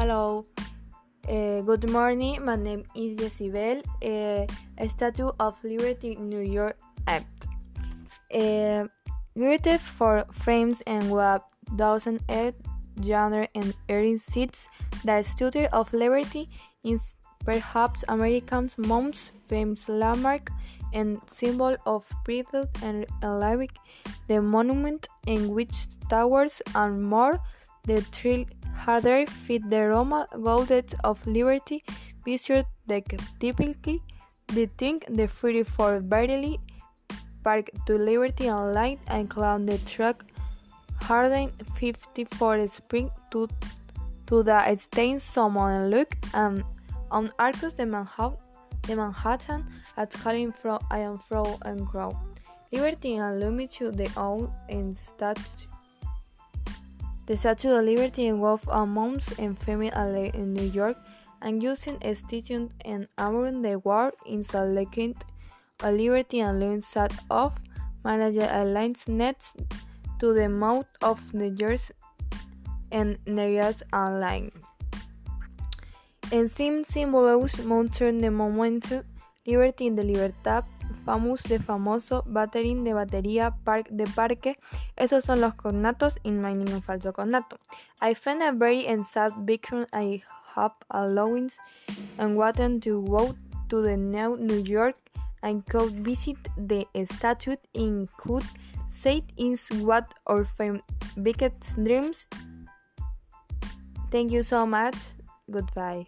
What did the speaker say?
Hello. Uh, good morning. My name is Jezibel. Uh, Statue of Liberty, New York Act. Uh, created for frames and web 2008 seats. the Statue of Liberty is perhaps America's most famous landmark and symbol of pride and living. The monument in which towers and more the three harder fit the Roman goddess of liberty, pictured the typically the thing the free for barely park to liberty and light and clown the truck harden 54 spring to to the stain someone look and on Arcos de Manhattan the Manhattan at calling from I am and grow. Liberty and Lumitude the own in statue the Statue of Liberty involved a moms and female alley in New York and using institutions and around the world in selecting a Liberty and Living set of managed airlines nets to the mouth of the Jersey and Nereus Airline. En sim símbolos muestran the momento Liberty in the Libertad famous de famoso, battering de batería, park de parque. Esos son los cognatos y no hay ningún falso cognato. I find a very and sad because I have allowance and wanted to go to the new New York and could visit the statue in could say is what our biggest dreams. Thank you so much. Goodbye.